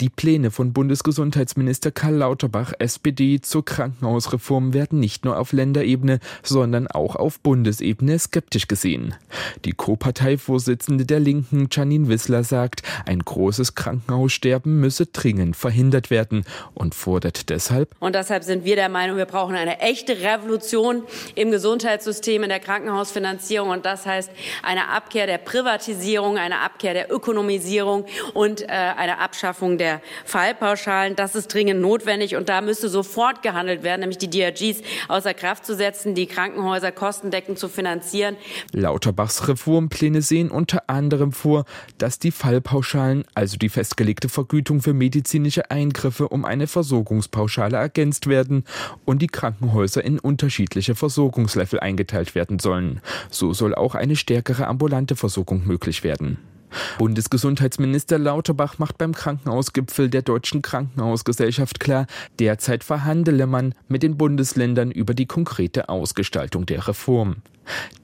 Die Pläne von Bundesgesundheitsminister Karl Lauterbach SPD zur Krankenhausreform werden nicht nur auf Länderebene, sondern auch auf Bundesebene skeptisch gesehen. Die Co-Parteivorsitzende der Linken, Janine Wissler, sagt, ein großes Krankenhaussterben müsse dringend verhindert werden und fordert deshalb. Und deshalb sind wir der Meinung, wir brauchen eine echte Revolution im Gesundheitssystem, in der Krankenhausfinanzierung. Und das heißt eine Abkehr der Privatisierung, eine Abkehr der Ökonomisierung und äh, eine Abschaffung der der Fallpauschalen. Das ist dringend notwendig und da müsste sofort gehandelt werden, nämlich die DRGs außer Kraft zu setzen, die Krankenhäuser kostendeckend zu finanzieren. Lauterbachs Reformpläne sehen unter anderem vor, dass die Fallpauschalen, also die festgelegte Vergütung für medizinische Eingriffe, um eine Versorgungspauschale ergänzt werden und die Krankenhäuser in unterschiedliche Versorgungslevel eingeteilt werden sollen. So soll auch eine stärkere ambulante Versorgung möglich werden. Bundesgesundheitsminister Lauterbach macht beim Krankenhausgipfel der Deutschen Krankenhausgesellschaft klar, derzeit verhandele man mit den Bundesländern über die konkrete Ausgestaltung der Reform.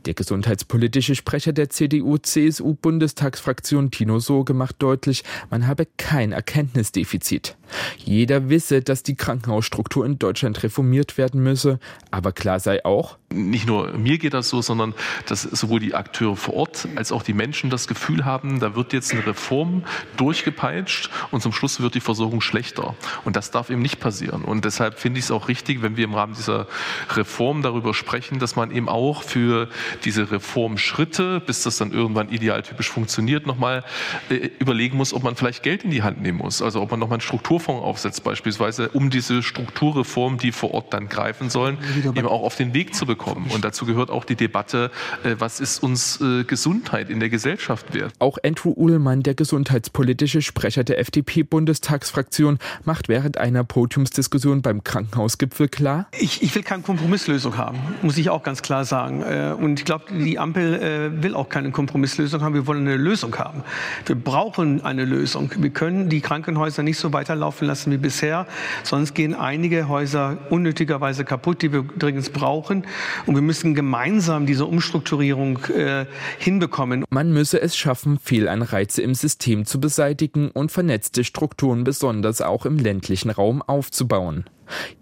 Der gesundheitspolitische Sprecher der CDU-CSU-Bundestagsfraktion Tino Soge macht deutlich, man habe kein Erkenntnisdefizit. Jeder wisse, dass die Krankenhausstruktur in Deutschland reformiert werden müsse, aber klar sei auch, nicht nur mir geht das so, sondern dass sowohl die Akteure vor Ort als auch die Menschen das Gefühl haben, da wird jetzt eine Reform durchgepeitscht und zum Schluss wird die Versorgung schlechter. Und das darf eben nicht passieren. Und deshalb finde ich es auch richtig, wenn wir im Rahmen dieser Reform darüber sprechen, dass man eben auch für diese Reformschritte, bis das dann irgendwann idealtypisch funktioniert, nochmal äh, überlegen muss, ob man vielleicht Geld in die Hand nehmen muss. Also ob man nochmal einen Strukturfonds aufsetzt beispielsweise, um diese Strukturreformen, die vor Ort dann greifen sollen, eben auch auf den Weg zu bekommen. Und dazu gehört auch die Debatte, äh, was ist uns äh, Gesundheit in der Gesellschaft wert. Auch Andrew Uhlmann, der gesundheitspolitische Sprecher der FDP-Bundestagsfraktion, macht während einer Podiumsdiskussion beim Krankenhausgipfel klar, ich, ich will keine Kompromisslösung haben, muss ich auch ganz klar sagen. Äh, und ich glaube, die Ampel äh, will auch keine Kompromisslösung haben. Wir wollen eine Lösung haben. Wir brauchen eine Lösung. Wir können die Krankenhäuser nicht so weiterlaufen lassen wie bisher. Sonst gehen einige Häuser unnötigerweise kaputt, die wir dringend brauchen. Und wir müssen gemeinsam diese Umstrukturierung äh, hinbekommen. Man müsse es schaffen, Fehlanreize im System zu beseitigen und vernetzte Strukturen besonders auch im ländlichen Raum aufzubauen.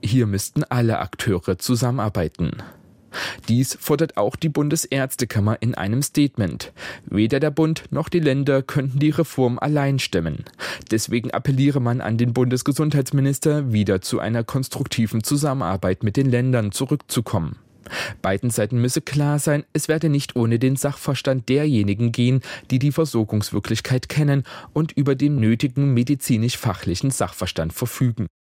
Hier müssten alle Akteure zusammenarbeiten. Dies fordert auch die Bundesärztekammer in einem Statement. Weder der Bund noch die Länder könnten die Reform allein stemmen. Deswegen appelliere man an den Bundesgesundheitsminister, wieder zu einer konstruktiven Zusammenarbeit mit den Ländern zurückzukommen. Beiden Seiten müsse klar sein, es werde nicht ohne den Sachverstand derjenigen gehen, die die Versorgungswirklichkeit kennen und über den nötigen medizinisch-fachlichen Sachverstand verfügen.